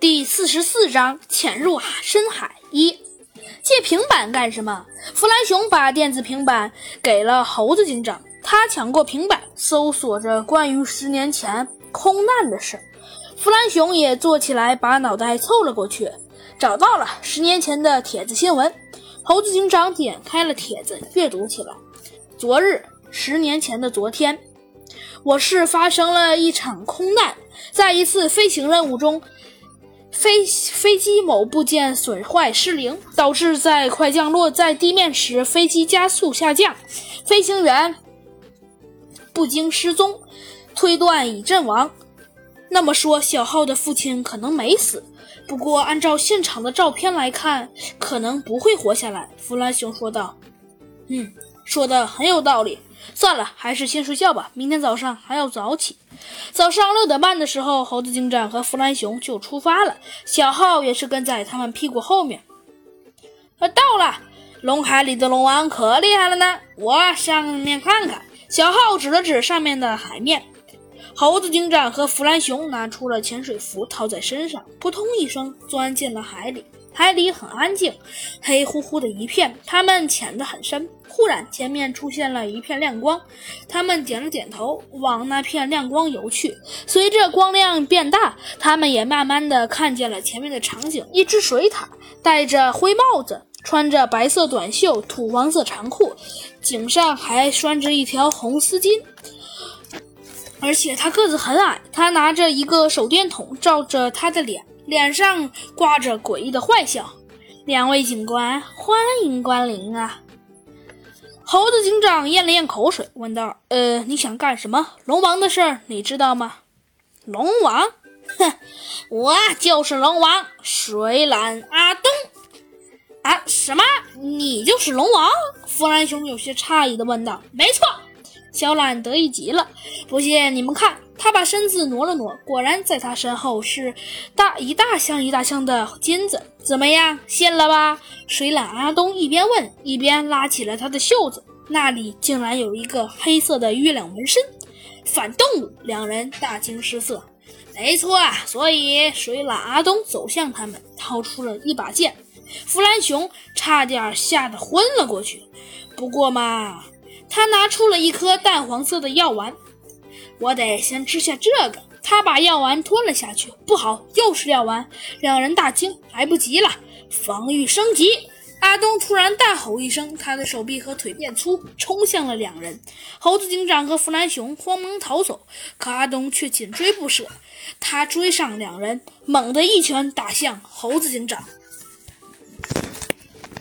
第四十四章潜入深海一，借平板干什么？弗兰熊把电子平板给了猴子警长，他抢过平板，搜索着关于十年前空难的事。弗兰熊也坐起来，把脑袋凑了过去，找到了十年前的帖子新闻。猴子警长点开了帖子，阅读起来。昨日，十年前的昨天，我市发生了一场空难，在一次飞行任务中。飞飞机某部件损坏失灵，导致在快降落在地面时，飞机加速下降，飞行员不经失踪，推断已阵亡。那么说，小浩的父亲可能没死，不过按照现场的照片来看，可能不会活下来。弗兰熊说道：“嗯，说的很有道理。算了，还是先睡觉吧，明天早上还要早起。”早上六点半的时候，猴子警长和弗兰熊就出发了，小浩也是跟在他们屁股后面。呃，到了，龙海里的龙王可厉害了呢，我上面看看。小浩指了指上面的海面。猴子警长和弗兰熊拿出了潜水服套在身上，扑通一声钻进了海里。海里很安静，黑乎乎的一片，他们潜得很深。忽然，前面出现了一片亮光，他们点了点头，往那片亮光游去。随着光亮变大，他们也慢慢的看见了前面的场景：一只水獭，戴着灰帽子，穿着白色短袖、土黄色长裤，颈上还拴着一条红丝巾，而且他个子很矮。他拿着一个手电筒照着他的脸。脸上挂着诡异的坏笑。两位警官，欢迎光临啊！猴子警长咽了咽口水，问道：“呃，你想干什么？龙王的事儿你知道吗？”龙王，哼，我就是龙王，水懒阿东。啊，什么？你就是龙王？弗兰熊有些诧异的问道。“没错。”小懒得意极了。不信你们看。他把身子挪了挪，果然在他身后是大一大箱一大箱的金子。怎么样，信了吧？水懒阿东一边问，一边拉起了他的袖子，那里竟然有一个黑色的月亮纹身。反动物！两人大惊失色。没错，所以水懒阿东走向他们，掏出了一把剑。弗兰熊差点吓得昏了过去。不过嘛，他拿出了一颗淡黄色的药丸。我得先吃下这个。他把药丸吞了下去。不好，又是药丸！两人大惊，来不及了，防御升级！阿东突然大吼一声，他的手臂和腿变粗，冲向了两人。猴子警长和弗兰熊慌忙逃走，可阿东却紧追不舍。他追上两人，猛地一拳打向猴子警长。